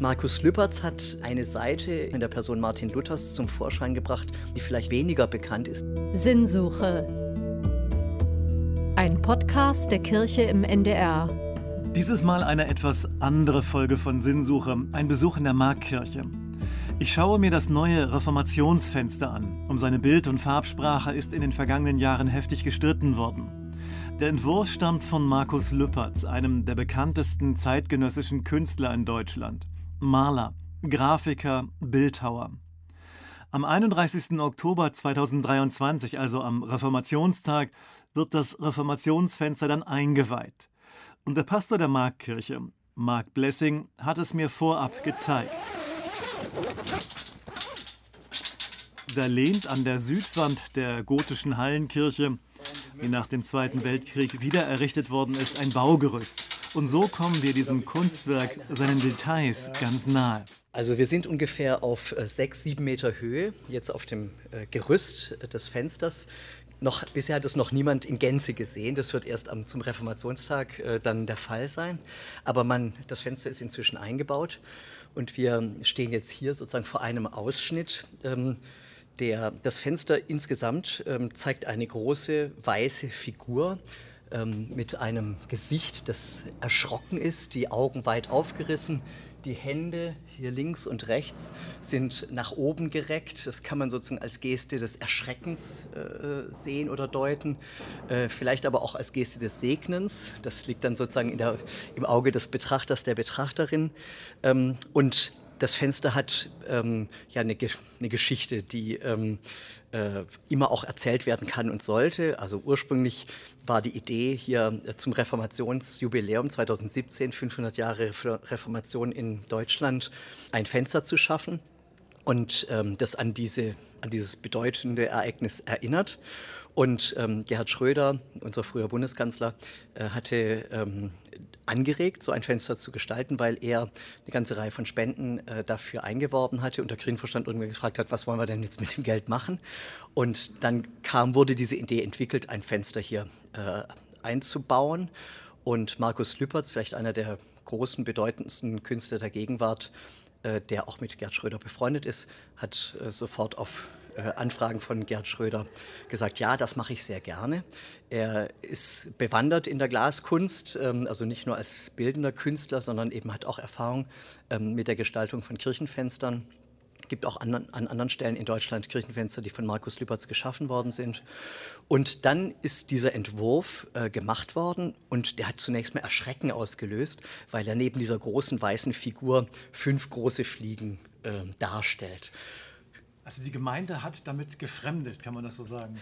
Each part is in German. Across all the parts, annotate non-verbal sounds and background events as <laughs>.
Markus Lüpertz hat eine Seite in der Person Martin Luthers zum Vorschein gebracht, die vielleicht weniger bekannt ist. Sinnsuche. Ein Podcast der Kirche im NDR. Dieses Mal eine etwas andere Folge von Sinnsuche, ein Besuch in der Markkirche. Ich schaue mir das neue Reformationsfenster an. Um seine Bild- und Farbsprache ist in den vergangenen Jahren heftig gestritten worden. Der Entwurf stammt von Markus Lüpertz, einem der bekanntesten zeitgenössischen Künstler in Deutschland. Maler, Grafiker, Bildhauer. Am 31. Oktober 2023, also am Reformationstag, wird das Reformationsfenster dann eingeweiht. Und der Pastor der Markkirche, Mark Blessing, hat es mir vorab gezeigt. Da lehnt an der Südwand der gotischen Hallenkirche, die nach dem Zweiten Weltkrieg wiedererrichtet worden ist, ein Baugerüst. Und so kommen wir diesem Kunstwerk, seinen Details ganz nahe. Also wir sind ungefähr auf äh, sechs, sieben Meter Höhe, jetzt auf dem äh, Gerüst äh, des Fensters. Noch, bisher hat es noch niemand in Gänze gesehen. Das wird erst am, zum Reformationstag äh, dann der Fall sein. Aber man, das Fenster ist inzwischen eingebaut und wir stehen jetzt hier sozusagen vor einem Ausschnitt. Ähm, der, das Fenster insgesamt ähm, zeigt eine große weiße Figur ähm, mit einem Gesicht, das erschrocken ist, die Augen weit aufgerissen, die Hände hier links und rechts sind nach oben gereckt. Das kann man sozusagen als Geste des Erschreckens äh, sehen oder deuten. Äh, vielleicht aber auch als Geste des Segnens. Das liegt dann sozusagen der, im Auge des Betrachters, der Betrachterin. Ähm, und das Fenster hat ähm, ja eine, eine, Geschichte, die ähm, äh, immer auch erzählt werden kann und sollte. Also ursprünglich war die Idee hier äh, zum Reformationsjubiläum 2017, 500 Jahre Reformation in Deutschland, ein Fenster zu schaffen und ähm, das an, diese, an dieses bedeutende Ereignis erinnert. Und ähm, Gerhard Schröder, unser früher Bundeskanzler, äh, hatte ähm, angeregt, so ein Fenster zu gestalten, weil er eine ganze Reihe von Spenden äh, dafür eingeworben hatte und der Grünvorstand irgendwann gefragt hat, was wollen wir denn jetzt mit dem Geld machen? Und dann kam, wurde diese Idee entwickelt, ein Fenster hier äh, einzubauen. Und Markus Lüpertz, vielleicht einer der großen, bedeutendsten Künstler der Gegenwart, äh, der auch mit Gerd Schröder befreundet ist, hat äh, sofort auf Anfragen von Gerd Schröder gesagt, ja, das mache ich sehr gerne. Er ist bewandert in der Glaskunst, ähm, also nicht nur als bildender Künstler, sondern eben hat auch Erfahrung ähm, mit der Gestaltung von Kirchenfenstern. Es gibt auch an, an, anderen Stellen in Deutschland Kirchenfenster, die von Markus Lüpertz geschaffen worden sind. Und dann ist dieser Entwurf äh, gemacht worden und der hat zunächst mal Erschrecken ausgelöst, weil er neben dieser großen weißen Figur fünf große Fliegen äh, darstellt. Also die Gemeinde hat damit gefremdet, kann man das so sagen?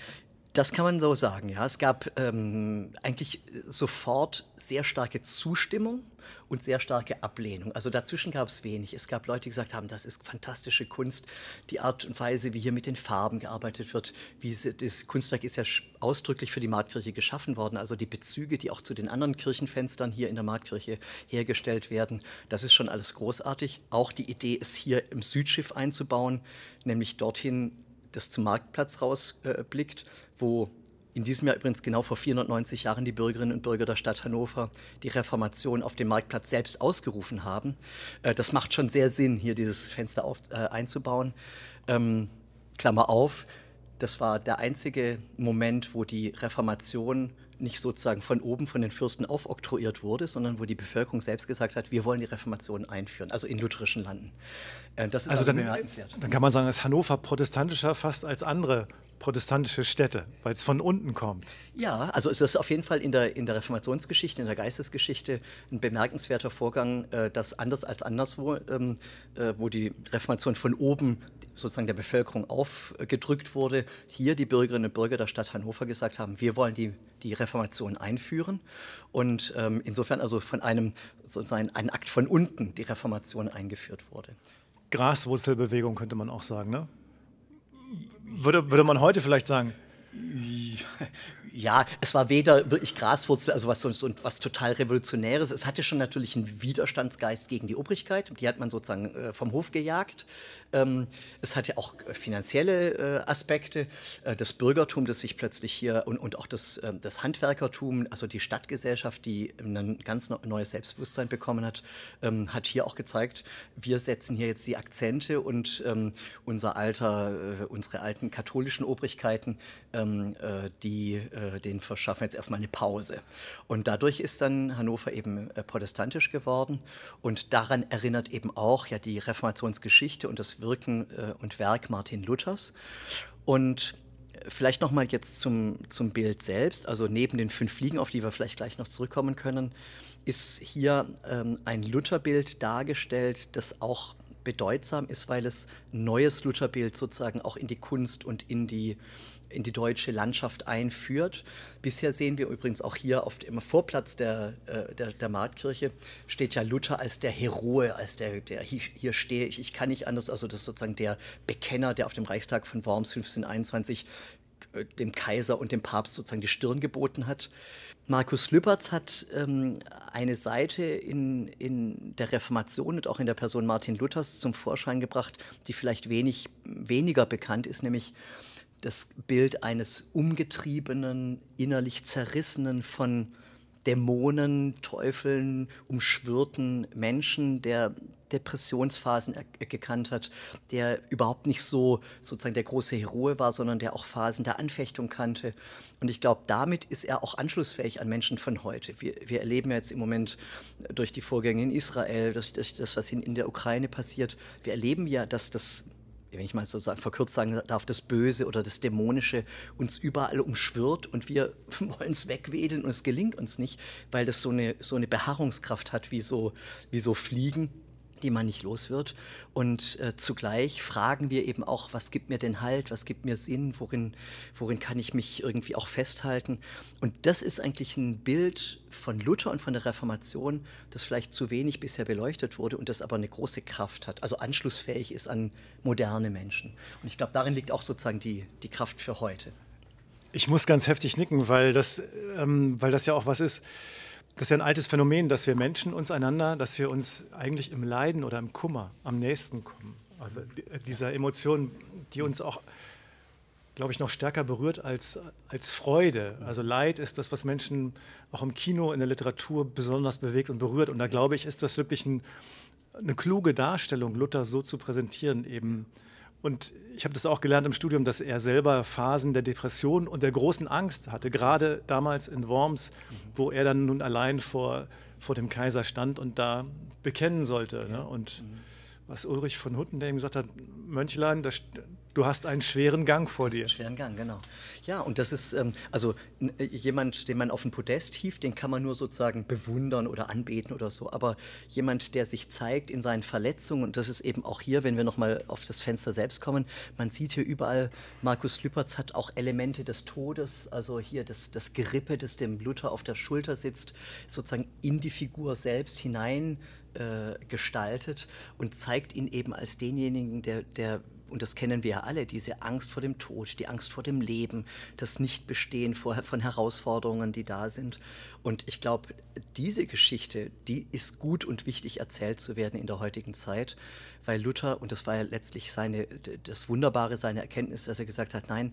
Das kann man so sagen, ja. Es gab ähm, eigentlich sofort sehr starke Zustimmung und sehr starke Ablehnung. Also dazwischen gab es wenig. Es gab Leute, die gesagt haben, das ist fantastische Kunst, die Art und Weise, wie hier mit den Farben gearbeitet wird. Wie sie, das Kunstwerk ist ja ausdrücklich für die Marktkirche geschaffen worden. Also die Bezüge, die auch zu den anderen Kirchenfenstern hier in der Marktkirche hergestellt werden, das ist schon alles großartig. Auch die Idee, es hier im Südschiff einzubauen, nämlich dorthin das zum Marktplatz rausblickt, äh, wo in diesem Jahr übrigens genau vor 490 Jahren die Bürgerinnen und Bürger der Stadt Hannover die Reformation auf dem Marktplatz selbst ausgerufen haben. Äh, das macht schon sehr Sinn, hier dieses Fenster auf, äh, einzubauen. Ähm, Klammer auf, das war der einzige Moment, wo die Reformation nicht sozusagen von oben von den Fürsten aufoktroyiert wurde, sondern wo die Bevölkerung selbst gesagt hat, wir wollen die Reformation einführen, also in lutherischen Landen. Äh, das ist also, dann, bemerkenswert. Dann kann man sagen, dass Hannover protestantischer fast als andere protestantische Städte, weil es von unten kommt. Ja, also es ist auf jeden Fall in der, in der Reformationsgeschichte, in der Geistesgeschichte ein bemerkenswerter Vorgang, äh, dass anders als anderswo, ähm, äh, wo die Reformation von oben sozusagen der Bevölkerung aufgedrückt wurde, hier die Bürgerinnen und Bürger der Stadt Hannover gesagt haben, wir wollen die, die Reformation einführen. Und ähm, insofern also von einem sozusagen ein Akt von unten die Reformation eingeführt wurde. Graswurzelbewegung könnte man auch sagen, ne? Würde, würde man heute vielleicht sagen? <laughs> Ja, es war weder wirklich Graswurzel, also was sonst und was total Revolutionäres. Es hatte schon natürlich einen Widerstandsgeist gegen die Obrigkeit. Die hat man sozusagen äh, vom Hof gejagt. Ähm, es hatte auch finanzielle äh, Aspekte. Äh, das Bürgertum, das sich plötzlich hier und, und auch das, ähm, das Handwerkertum, also die Stadtgesellschaft, die ein ganz neues Selbstbewusstsein bekommen hat, ähm, hat hier auch gezeigt, wir setzen hier jetzt die Akzente und ähm, unser alter, äh, unsere alten katholischen Obrigkeiten, ähm, äh, die äh, den verschaffen jetzt erstmal eine Pause. Und dadurch ist dann Hannover eben äh, protestantisch geworden und daran erinnert eben auch ja die Reformationsgeschichte und das Wirken äh, und Werk Martin Luthers. Und vielleicht nochmal jetzt zum, zum Bild selbst, also neben den fünf Fliegen, auf die wir vielleicht gleich noch zurückkommen können, ist hier ähm, ein Lutherbild dargestellt, das auch bedeutsam ist, weil es neues Lutherbild sozusagen auch in die Kunst und in die in die deutsche Landschaft einführt. Bisher sehen wir übrigens auch hier auf dem Vorplatz der, äh, der, der, Marktkirche steht ja Luther als der Heroe, als der, der hier, stehe ich, ich kann nicht anders, also das ist sozusagen der Bekenner, der auf dem Reichstag von Worms 1521 äh, dem Kaiser und dem Papst sozusagen die Stirn geboten hat. Markus Lüpertz hat ähm, eine Seite in, in der Reformation und auch in der Person Martin Luthers zum Vorschein gebracht, die vielleicht wenig, weniger bekannt ist, nämlich das Bild eines umgetriebenen, innerlich zerrissenen, von Dämonen, Teufeln umschwirrten Menschen, der Depressionsphasen gekannt hat, der überhaupt nicht so sozusagen der große Heroe war, sondern der auch Phasen der Anfechtung kannte. Und ich glaube, damit ist er auch anschlussfähig an Menschen von heute. Wir, wir erleben ja jetzt im Moment durch die Vorgänge in Israel, durch, durch das, was in, in der Ukraine passiert, wir erleben ja, dass das wenn ich mal so verkürzt sagen darf, das Böse oder das Dämonische uns überall umschwirrt und wir <laughs> wollen es wegwedeln und es gelingt uns nicht, weil das so eine, so eine Beharrungskraft hat wie so, wie so Fliegen die man nicht los wird. Und äh, zugleich fragen wir eben auch, was gibt mir denn Halt, was gibt mir Sinn, worin, worin kann ich mich irgendwie auch festhalten. Und das ist eigentlich ein Bild von Luther und von der Reformation, das vielleicht zu wenig bisher beleuchtet wurde und das aber eine große Kraft hat, also anschlussfähig ist an moderne Menschen. Und ich glaube, darin liegt auch sozusagen die, die Kraft für heute. Ich muss ganz heftig nicken, weil das, ähm, weil das ja auch was ist, das ist ja ein altes Phänomen, dass wir Menschen uns einander, dass wir uns eigentlich im Leiden oder im Kummer am nächsten kommen. Also dieser Emotion, die uns auch, glaube ich, noch stärker berührt als, als Freude. Also Leid ist das, was Menschen auch im Kino, in der Literatur besonders bewegt und berührt. Und da glaube ich, ist das wirklich ein, eine kluge Darstellung, Luther so zu präsentieren, eben und ich habe das auch gelernt im Studium, dass er selber Phasen der Depression und der großen Angst hatte, gerade damals in Worms, mhm. wo er dann nun allein vor, vor dem Kaiser stand und da bekennen sollte. Ja. Ne? Und mhm. was Ulrich von Hutten, der ihm gesagt hat, Mönchlein, das, Du hast einen schweren Gang vor dir. Einen schweren Gang, genau. Ja, und das ist, ähm, also äh, jemand, den man auf den Podest hieft, den kann man nur sozusagen bewundern oder anbeten oder so. Aber jemand, der sich zeigt in seinen Verletzungen, und das ist eben auch hier, wenn wir nochmal auf das Fenster selbst kommen, man sieht hier überall, Markus Lüpertz hat auch Elemente des Todes, also hier das, das Gerippe, das dem Luther auf der Schulter sitzt, sozusagen in die Figur selbst hinein äh, gestaltet und zeigt ihn eben als denjenigen, der, der und das kennen wir ja alle, diese Angst vor dem Tod, die Angst vor dem Leben, das Nichtbestehen von Herausforderungen, die da sind. Und ich glaube, diese Geschichte, die ist gut und wichtig erzählt zu werden in der heutigen Zeit, weil Luther, und das war ja letztlich seine, das Wunderbare, seine Erkenntnis, dass er gesagt hat, nein,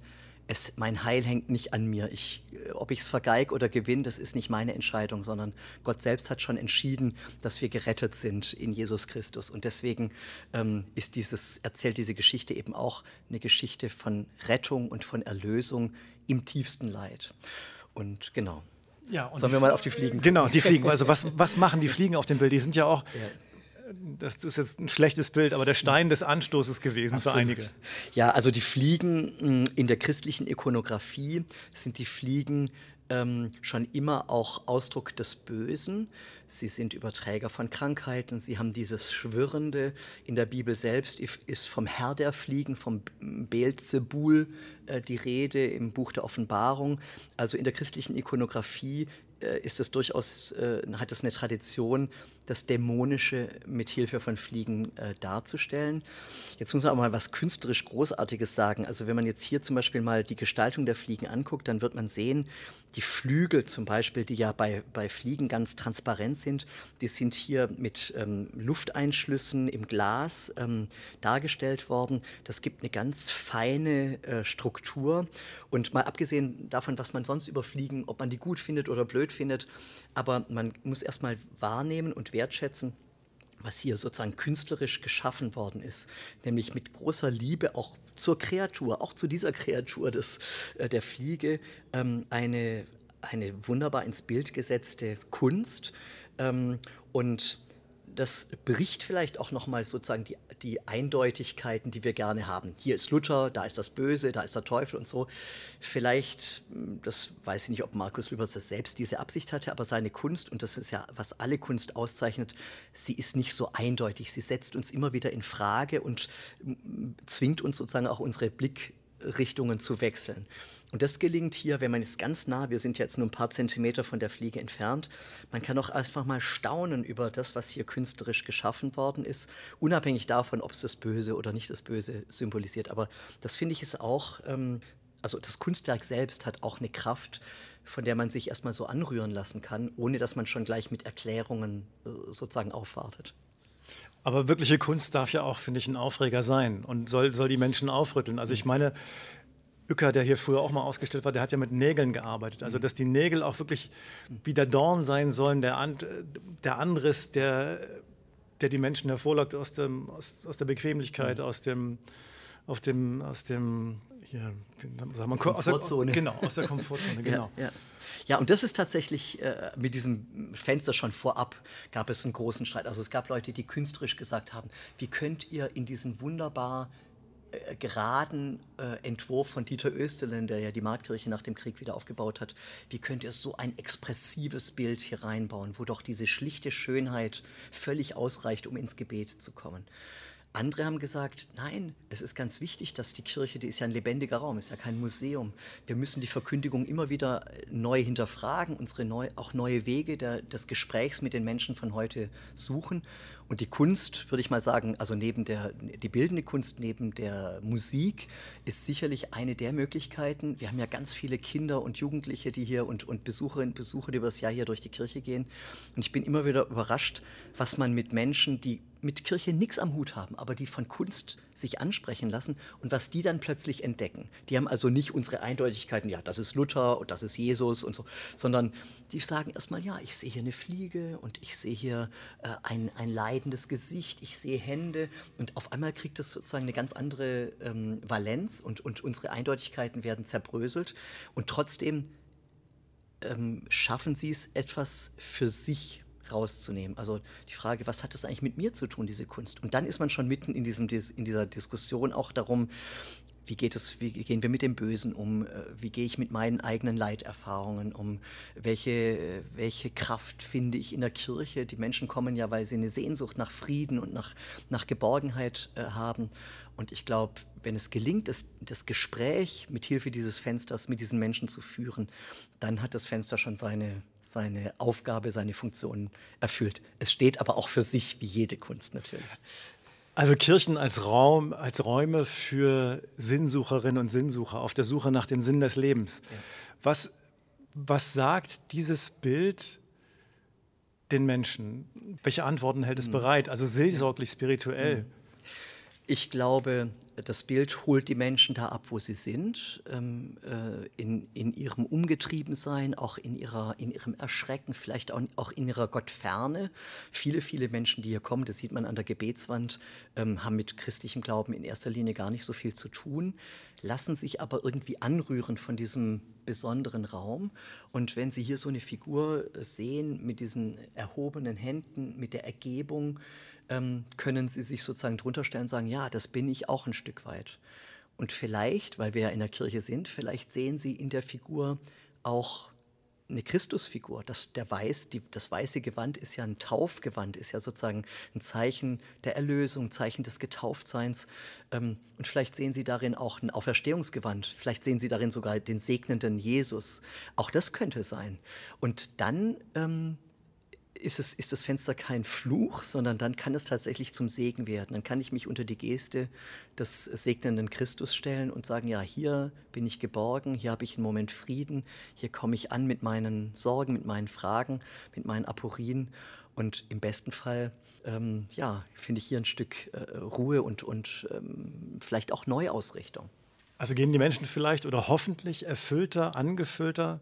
es, mein Heil hängt nicht an mir. Ich, äh, ob ich es vergeige oder gewinne, das ist nicht meine Entscheidung, sondern Gott selbst hat schon entschieden, dass wir gerettet sind in Jesus Christus. Und deswegen ähm, ist dieses, erzählt diese Geschichte eben auch eine Geschichte von Rettung und von Erlösung im tiefsten Leid. Und genau. Ja, Sollen wir mal auf die Fliegen? Genau, die Fliegen. Also was, <laughs> was machen die Fliegen auf dem Bild? Die sind ja auch das ist jetzt ein schlechtes Bild, aber der Stein des Anstoßes gewesen Absolut. für einige. Ja, also die Fliegen hm, in der christlichen Ikonografie sind die Fliegen ähm, schon immer auch Ausdruck des Bösen. Sie sind Überträger von Krankheiten. Sie haben dieses Schwirrende. In der Bibel selbst ist vom Herr der Fliegen, vom Beelzebul äh, die Rede im Buch der Offenbarung. Also in der christlichen Ikonografie äh, ist es durchaus, äh, hat es eine Tradition, das Dämonische mit Hilfe von Fliegen darzustellen. Jetzt muss man auch mal was künstlerisch Großartiges sagen. Also wenn man jetzt hier zum Beispiel mal die Gestaltung der Fliegen anguckt, dann wird man sehen, die Flügel zum Beispiel, die ja bei, bei Fliegen ganz transparent sind, die sind hier mit ähm, Lufteinschlüssen im Glas ähm, dargestellt worden. Das gibt eine ganz feine äh, Struktur. Und mal abgesehen davon, was man sonst über Fliegen, ob man die gut findet oder blöd findet, aber man muss erstmal wahrnehmen und wertschätzen, was hier sozusagen künstlerisch geschaffen worden ist, nämlich mit großer Liebe auch zur Kreatur, auch zu dieser Kreatur des, äh, der Fliege, ähm, eine, eine wunderbar ins Bild gesetzte Kunst. Ähm, und das bricht vielleicht auch nochmal sozusagen die, die Eindeutigkeiten, die wir gerne haben. Hier ist Luther, da ist das Böse, da ist der Teufel und so. Vielleicht, hm, das weiß ich nicht, ob Markus Lübers selbst diese Absicht hatte, aber seine Kunst, und das ist ja, was alle Kunst auszeichnet, sie ist nicht so eindeutig. Sie setzt uns immer wieder in Frage und hm, zwingt uns sozusagen auch unsere Blickrichtungen zu wechseln. Und das gelingt hier, wenn man jetzt ganz nah, wir sind jetzt nur ein paar Zentimeter von der Fliege entfernt, man kann auch einfach mal staunen über das, was hier künstlerisch geschaffen worden ist, unabhängig davon, ob es das Böse oder nicht das Böse symbolisiert. Aber das finde ich ist auch, ähm, also das Kunstwerk selbst hat auch eine Kraft, von der man sich erstmal so anrühren lassen kann, ohne dass man schon gleich mit Erklärungen äh, sozusagen aufwartet. Aber wirkliche Kunst darf ja auch, finde ich, ein Aufreger sein und soll, soll die Menschen aufrütteln. Also ich meine, Uecker, der hier früher auch mal ausgestellt war, der hat ja mit Nägeln gearbeitet. Also, dass die Nägel auch wirklich wie der Dorn sein sollen, der, An der Anriss, der, der die Menschen hervorlockt aus, dem, aus, aus der Bequemlichkeit, aus dem, auf dem, aus dem, hier, sag mal, aus der, genau, aus der Komfortzone, <laughs> genau. Ja, ja. Ja, und das ist tatsächlich äh, mit diesem Fenster schon vorab gab es einen großen Streit. Also es gab Leute, die künstlerisch gesagt haben, wie könnt ihr in diesen wunderbar äh, geraden äh, Entwurf von Dieter Österlen, der ja die Marktkirche nach dem Krieg wieder aufgebaut hat, wie könnt ihr so ein expressives Bild hier reinbauen, wo doch diese schlichte Schönheit völlig ausreicht, um ins Gebet zu kommen. Andere haben gesagt, nein, es ist ganz wichtig, dass die Kirche, die ist ja ein lebendiger Raum, ist ja kein Museum. Wir müssen die Verkündigung immer wieder neu hinterfragen, unsere neu, auch neue Wege der, des Gesprächs mit den Menschen von heute suchen. Und die Kunst, würde ich mal sagen, also neben der, die bildende Kunst, neben der Musik, ist sicherlich eine der Möglichkeiten. Wir haben ja ganz viele Kinder und Jugendliche, die hier und, und Besucherinnen und Besucher, die über das Jahr hier durch die Kirche gehen. Und ich bin immer wieder überrascht, was man mit Menschen, die mit Kirche nichts am Hut haben, aber die von Kunst sich ansprechen lassen und was die dann plötzlich entdecken. Die haben also nicht unsere Eindeutigkeiten, ja, das ist Luther und das ist Jesus und so, sondern die sagen erstmal, ja, ich sehe hier eine Fliege und ich sehe hier äh, ein, ein leidendes Gesicht, ich sehe Hände und auf einmal kriegt das sozusagen eine ganz andere ähm, Valenz und, und unsere Eindeutigkeiten werden zerbröselt und trotzdem ähm, schaffen sie es, etwas für sich rauszunehmen. Also die Frage, was hat das eigentlich mit mir zu tun, diese Kunst? Und dann ist man schon mitten in, diesem, in dieser Diskussion auch darum, wie geht es, wie gehen wir mit dem Bösen um? Äh, wie gehe ich mit meinen eigenen Leiterfahrungen um? Welche, welche Kraft finde ich in der Kirche? Die Menschen kommen ja, weil sie eine Sehnsucht nach Frieden und nach, nach Geborgenheit äh, haben. Und ich glaube, wenn es gelingt, das, das Gespräch mit Hilfe dieses Fensters mit diesen Menschen zu führen, dann hat das Fenster schon seine, seine Aufgabe, seine Funktion erfüllt. Es steht aber auch für sich, wie jede Kunst natürlich. Also Kirchen als Raum, als Räume für Sinnsucherinnen und Sinnsucher auf der Suche nach dem Sinn des Lebens. Ja. Was, was sagt dieses Bild den Menschen? Welche Antworten hält es hm. bereit? Also seelsorglich, spirituell. Hm. Ich glaube, das Bild holt die Menschen da ab, wo sie sind, ähm, äh, in, in ihrem Umgetriebensein, auch in, ihrer, in ihrem Erschrecken, vielleicht auch, auch in ihrer Gottferne. Viele, viele Menschen, die hier kommen, das sieht man an der Gebetswand, ähm, haben mit christlichem Glauben in erster Linie gar nicht so viel zu tun, lassen sich aber irgendwie anrühren von diesem besonderen Raum. Und wenn Sie hier so eine Figur sehen mit diesen erhobenen Händen, mit der Ergebung, ähm, können Sie sich sozusagen drunter stellen und sagen, ja, das bin ich auch ein Stück weit. Und vielleicht, weil wir ja in der Kirche sind, vielleicht sehen Sie in der Figur auch eine Christusfigur. Das, der Weiß, die, das weiße Gewand ist ja ein Taufgewand, ist ja sozusagen ein Zeichen der Erlösung, Zeichen des Getauftseins. Ähm, und vielleicht sehen Sie darin auch ein Auferstehungsgewand. Vielleicht sehen Sie darin sogar den segnenden Jesus. Auch das könnte sein. Und dann ähm, ist, es, ist das Fenster kein Fluch, sondern dann kann es tatsächlich zum Segen werden. Dann kann ich mich unter die Geste des segnenden Christus stellen und sagen, ja, hier bin ich geborgen, hier habe ich einen Moment Frieden, hier komme ich an mit meinen Sorgen, mit meinen Fragen, mit meinen Aporien und im besten Fall, ähm, ja, finde ich hier ein Stück äh, Ruhe und, und ähm, vielleicht auch Neuausrichtung. Also gehen die Menschen vielleicht oder hoffentlich erfüllter, angefüllter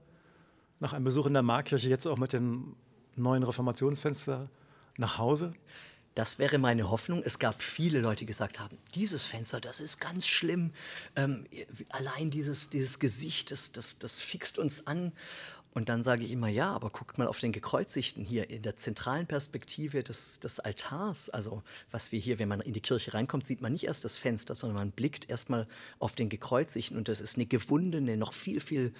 nach einem Besuch in der Markkirche jetzt auch mit dem neuen Reformationsfenster nach Hause? Das wäre meine Hoffnung. Es gab viele Leute, die gesagt haben, dieses Fenster, das ist ganz schlimm. Ähm, allein dieses, dieses Gesicht, das, das, das fixt uns an. Und dann sage ich immer, ja, aber guckt mal auf den Gekreuzigten hier in der zentralen Perspektive des, des Altars. Also was wir hier, wenn man in die Kirche reinkommt, sieht man nicht erst das Fenster, sondern man blickt erstmal auf den Gekreuzigten. Und das ist eine gewundene, noch viel, viel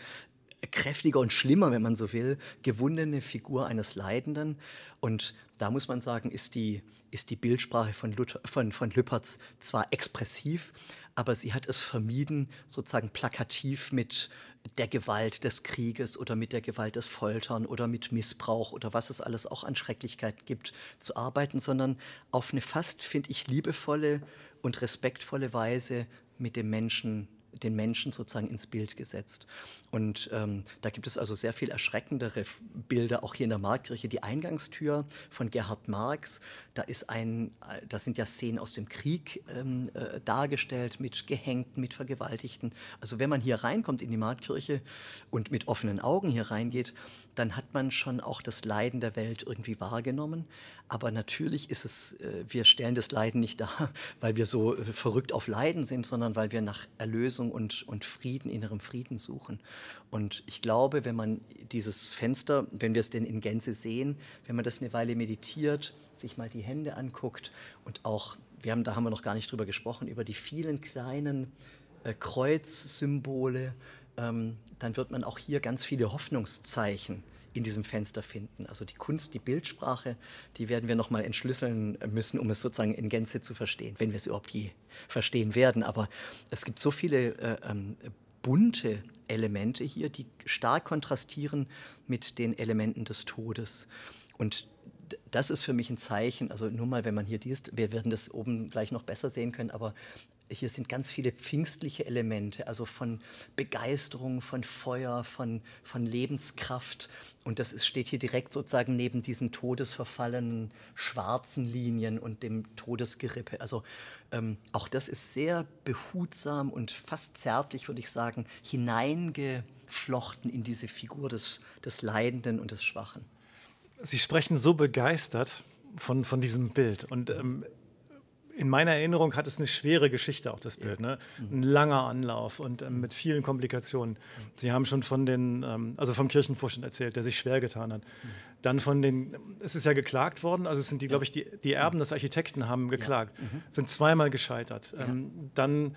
kräftiger und schlimmer, wenn man so will, gewundene Figur eines Leidenden. Und da muss man sagen, ist die, ist die Bildsprache von, Luther, von, von Lüpertz zwar expressiv, aber sie hat es vermieden, sozusagen plakativ mit der Gewalt des Krieges oder mit der Gewalt des Foltern oder mit Missbrauch oder was es alles auch an Schrecklichkeiten gibt, zu arbeiten, sondern auf eine fast, finde ich, liebevolle und respektvolle Weise mit dem Menschen den Menschen sozusagen ins Bild gesetzt. Und ähm, da gibt es also sehr viel erschreckendere Bilder, auch hier in der Marktkirche. Die Eingangstür von Gerhard Marx, da ist ein, äh, da sind ja Szenen aus dem Krieg ähm, äh, dargestellt mit Gehängten, mit Vergewaltigten. Also wenn man hier reinkommt in die Marktkirche und mit offenen Augen hier reingeht, dann hat man schon auch das Leiden der Welt irgendwie wahrgenommen. Aber natürlich ist es, äh, wir stellen das Leiden nicht dar, <laughs> weil wir so äh, verrückt auf Leiden sind, sondern weil wir nach Erlösung und, und Frieden, innerem Frieden suchen. Und ich glaube, wenn man dieses Fenster, wenn wir es denn in Gänze sehen, wenn man das eine Weile meditiert, sich mal die Hände anguckt und auch, wir haben, da haben wir noch gar nicht drüber gesprochen, über die vielen kleinen äh, Kreuzsymbole, ähm, dann wird man auch hier ganz viele Hoffnungszeichen in diesem Fenster finden. Also die Kunst, die Bildsprache, die werden wir nochmal entschlüsseln müssen, um es sozusagen in Gänze zu verstehen, wenn wir es überhaupt je verstehen werden. Aber es gibt so viele äh, ähm, bunte Elemente hier, die stark kontrastieren mit den Elementen des Todes. Und das ist für mich ein Zeichen, also nur mal, wenn man hier liest, wir werden das oben gleich noch besser sehen können, aber hier sind ganz viele pfingstliche Elemente, also von Begeisterung, von Feuer, von, von Lebenskraft. Und das ist, steht hier direkt sozusagen neben diesen todesverfallenen schwarzen Linien und dem Todesgerippe. Also ähm, auch das ist sehr behutsam und fast zärtlich, würde ich sagen, hineingeflochten in diese Figur des, des Leidenden und des Schwachen. Sie sprechen so begeistert von, von diesem Bild. Und ähm, in meiner Erinnerung hat es eine schwere Geschichte, auch das Bild. Ne? Ein langer Anlauf und ähm, mit vielen Komplikationen. Sie haben schon von den, ähm, also vom Kirchenvorstand erzählt, der sich schwer getan hat. Dann von den, es ist ja geklagt worden, also es sind die, glaube ich, die, die Erben des Architekten haben geklagt, mhm. sind zweimal gescheitert. Ähm, dann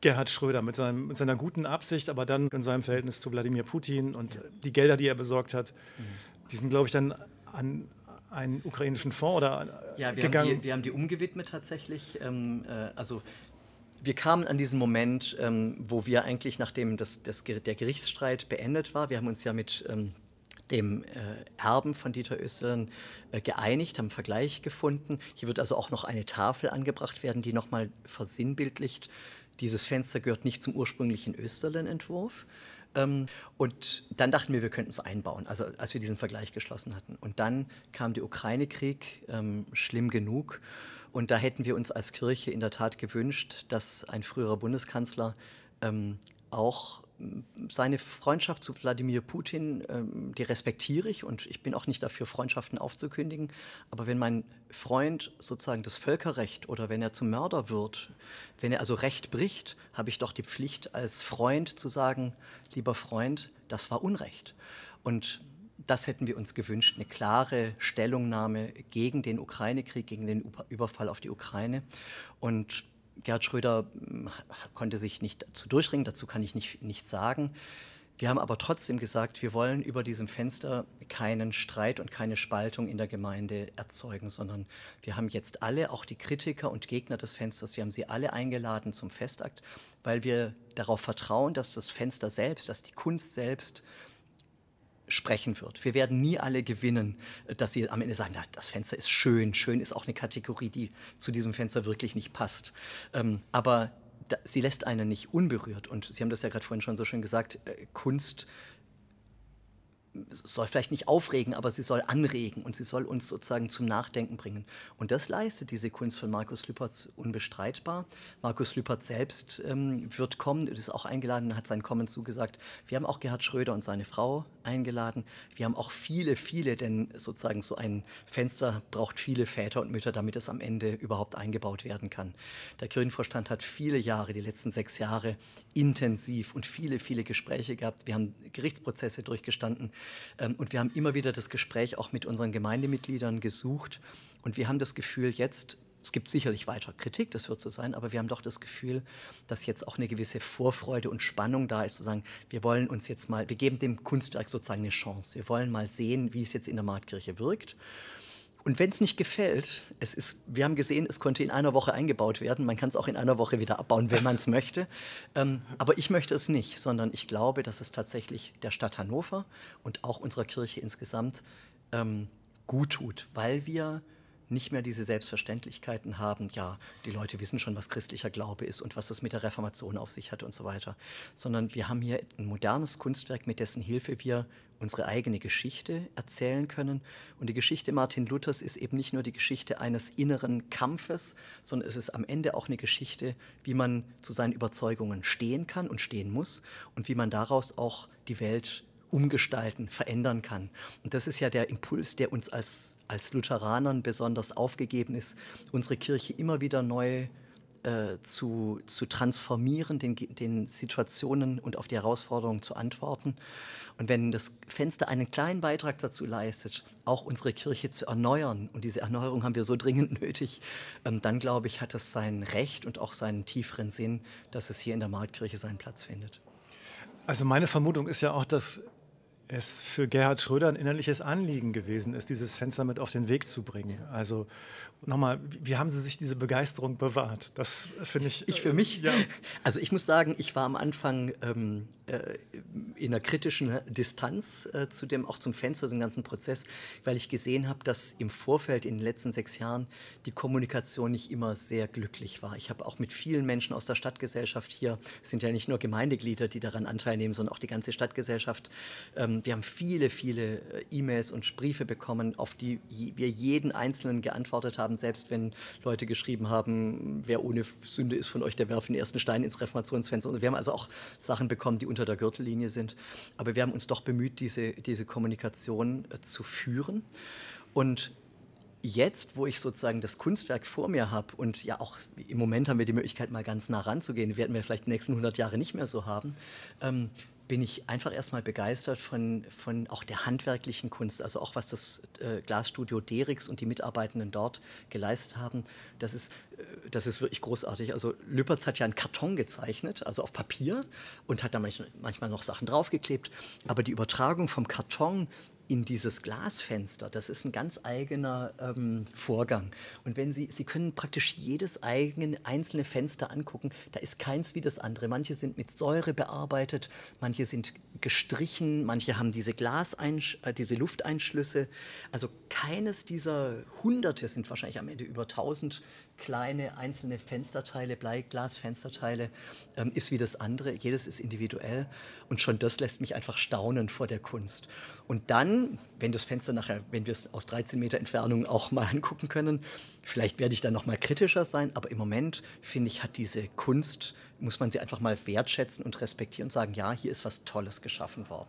Gerhard Schröder mit, seinem, mit, seiner guten Absicht, aber dann in seinem Verhältnis zu Wladimir Putin und die Gelder, die er besorgt hat, mhm. die sind, glaube ich, dann an, einen ukrainischen Fonds oder ja, wir gegangen? Haben die, wir haben die umgewidmet tatsächlich. Ähm, äh, also wir kamen an diesen Moment, ähm, wo wir eigentlich, nachdem das, das, der Gerichtsstreit beendet war, wir haben uns ja mit ähm, dem äh, Erben von Dieter Österlen äh, geeinigt, haben einen Vergleich gefunden. Hier wird also auch noch eine Tafel angebracht werden, die nochmal versinnbildlicht, dieses Fenster gehört nicht zum ursprünglichen Österlen-Entwurf, und dann dachten wir, wir könnten es einbauen, also als wir diesen Vergleich geschlossen hatten. Und dann kam der Ukraine-Krieg, ähm, schlimm genug. Und da hätten wir uns als Kirche in der Tat gewünscht, dass ein früherer Bundeskanzler ähm, auch seine Freundschaft zu Wladimir Putin, ähm, die respektiere ich und ich bin auch nicht dafür, Freundschaften aufzukündigen. Aber wenn mein Freund sozusagen das Völkerrecht oder wenn er zum Mörder wird, wenn er also Recht bricht, habe ich doch die Pflicht als Freund zu sagen, lieber Freund, das war Unrecht. Und das hätten wir uns gewünscht, eine klare Stellungnahme gegen den Ukraine-Krieg, gegen den Überfall auf die Ukraine. Und Gerhard Schröder hm, konnte sich nicht dazu durchringen, dazu kann ich nicht, nichts sagen. Wir haben aber trotzdem gesagt, wir wollen über diesem Fenster keinen Streit und keine Spaltung in der Gemeinde erzeugen, sondern wir haben jetzt alle, auch die Kritiker und Gegner des Fensters, wir haben sie alle eingeladen zum Festakt, weil wir darauf vertrauen, dass das Fenster selbst, dass die Kunst selbst sprechen wird. Wir werden nie alle gewinnen, dass sie am Ende sagen, das Fenster ist schön. Schön ist auch eine Kategorie, die zu diesem Fenster wirklich nicht passt. Ähm, aber sie lässt einen nicht unberührt. Und Sie haben das ja gerade vorhin schon so schön gesagt, äh, Kunst soll vielleicht nicht aufregen, aber sie soll anregen und sie soll uns sozusagen zum Nachdenken bringen. Und das leistet diese Kunst von Markus Lüpertz unbestreitbar. Markus Lüpert selbst ähm, wird kommen, ist auch eingeladen, hat sein Kommen zugesagt. Wir haben auch Gerhard Schröder und seine Frau eingeladen. Wir haben auch viele, viele, denn sozusagen so ein Fenster braucht viele Väter und Mütter, damit es am Ende überhaupt eingebaut werden kann. Der Kirchenvorstand hat viele Jahre, die letzten sechs Jahre, intensiv und viele, viele Gespräche gehabt. Wir haben Gerichtsprozesse durchgestanden. Ähm, und wir haben immer wieder das Gespräch auch mit unseren Gemeindemitgliedern gesucht. Und wir haben das Gefühl, jetzt, es gibt sicherlich weiter Kritik, das wird so sein, aber wir haben doch das Gefühl, dass jetzt auch eine gewisse Vorfreude und Spannung da ist, zu sagen, wir wollen uns jetzt mal, wir geben dem Kunstwerk sozusagen eine Chance. Wir wollen mal sehen, wie es jetzt in der Marktkirche wirkt. Und wenn es nicht gefällt, es ist, wir haben gesehen, es konnte in einer Woche eingebaut werden. Man kann es auch in einer Woche wieder abbauen, wenn man es möchte. Ähm, aber ich möchte es nicht, sondern ich glaube, dass es tatsächlich der Stadt Hannover und auch unserer Kirche insgesamt ähm, gut tut, weil wir nicht mehr diese Selbstverständlichkeiten haben, ja, die Leute wissen schon, was christlicher Glaube ist und was das mit der Reformation auf sich hat und so weiter, sondern wir haben hier ein modernes Kunstwerk, mit dessen Hilfe wir unsere eigene Geschichte erzählen können. Und die Geschichte Martin Luthers ist eben nicht nur die Geschichte eines inneren Kampfes, sondern es ist am Ende auch eine Geschichte, wie man zu seinen Überzeugungen stehen kann und stehen muss und wie man daraus auch die Welt umgestalten, verändern kann. Und das ist ja der Impuls, der uns als, als Lutheranern besonders aufgegeben ist, unsere Kirche immer wieder neu äh, zu, zu transformieren, den, den Situationen und auf die Herausforderungen zu antworten. Und wenn das Fenster einen kleinen Beitrag dazu leistet, auch unsere Kirche zu erneuern, und diese Erneuerung haben wir so dringend <laughs> nötig, ähm, dann glaube ich, hat es sein Recht und auch seinen tieferen Sinn, dass es hier in der Marktkirche seinen Platz findet. Also meine Vermutung ist ja auch, dass es für Gerhard Schröder ein innerliches Anliegen gewesen ist, dieses Fenster mit auf den Weg zu bringen. Also nochmal, wie haben Sie sich diese Begeisterung bewahrt? Das finde ich. Ich für mich? Ja. <laughs> Also ich muss sagen, ich war am Anfang ähm, äh, in einer kritischen Distanz äh, zu dem, auch zum Fenster, zum ganzen Prozess, weil ich gesehen habe, dass im Vorfeld in den letzten sechs Jahren die Kommunikation nicht immer sehr glücklich war. Ich habe auch mit vielen Menschen aus der Stadtgesellschaft hier, es sind ja nicht nur Gemeindeglieder, die daran Anteil nehmen, sondern auch die ganze Stadtgesellschaft, ähm, wir haben viele, viele äh, E-Mails und Briefe bekommen, auf die wir jeden Einzelnen geantwortet haben, selbst wenn Leute geschrieben haben, wer ohne Sünde ist von euch, der werfe den ersten Stein ins Reformationsfenster. Und wir haben also auch Sachen bekommen, die unter der Gürtellinie sind. Aber wir haben uns doch bemüht, diese, diese Kommunikation äh, zu führen. Und jetzt, wo ich sozusagen das Kunstwerk vor mir habe und ja auch im Moment haben wir die Möglichkeit, mal ganz nah ranzugehen, werden wir vielleicht die nächsten 100 Jahre nicht mehr so haben, ähm, bin ich einfach erstmal begeistert von, von auch der handwerklichen Kunst, also auch was das äh, Glasstudio Derix und die Mitarbeitenden dort geleistet haben. Das ist, äh, das ist wirklich großartig. Also Lüpertz hat ja einen Karton gezeichnet, also auf Papier und hat da manchmal noch Sachen draufgeklebt. Aber die Übertragung vom Karton in dieses Glasfenster, das ist ein ganz eigener ähm, Vorgang. Und wenn Sie, Sie können praktisch jedes eigene, einzelne Fenster angucken, da ist keins wie das andere. Manche sind mit Säure bearbeitet, manche sind gestrichen, manche haben diese Glaseinsch äh, diese Lufteinschlüsse. Also keines dieser Hunderte sind wahrscheinlich am Ende über tausend kleine einzelne Fensterteile, Bleiglasfensterteile, ähm, ist wie das andere. Jedes ist individuell und schon das lässt mich einfach staunen vor der Kunst. Und dann, wenn das Fenster nachher, wenn wir es aus 13 Meter Entfernung auch mal <laughs> angucken können, vielleicht werde ich dann noch mal kritischer sein, aber im Moment finde ich, hat diese Kunst, muss man sie einfach mal wertschätzen und respektieren und sagen, ja, hier ist was Tolles geschaffen worden.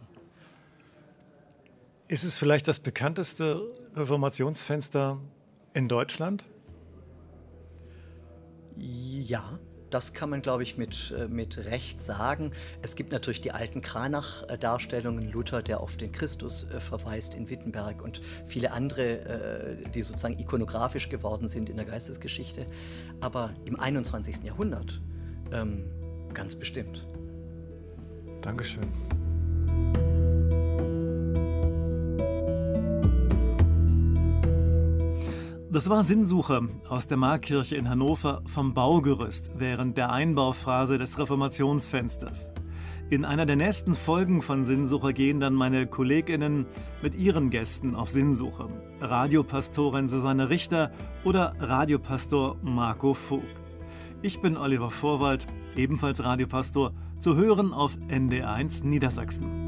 Ist es vielleicht das bekannteste Reformationsfenster in Deutschland? Ja, das kann man, glaube ich, mit, äh, mit Recht sagen. Es gibt natürlich die alten Kranach-Darstellungen, Luther, der auf den Christus äh, verweist in Wittenberg und viele andere, äh, die sozusagen ikonografisch geworden sind in der Geistesgeschichte. Aber im 21. Jahrhundert ähm, ganz bestimmt. Dankeschön. Das war Sinnsuche aus der Markkirche in Hannover vom Baugerüst während der Einbauphase des Reformationsfensters. In einer der nächsten Folgen von Sinnsuche gehen dann meine Kolleginnen mit ihren Gästen auf Sinnsuche. Radiopastorin Susanne Richter oder Radiopastor Marco Vogt. Ich bin Oliver Vorwald, ebenfalls Radiopastor, zu hören auf ND1 Niedersachsen.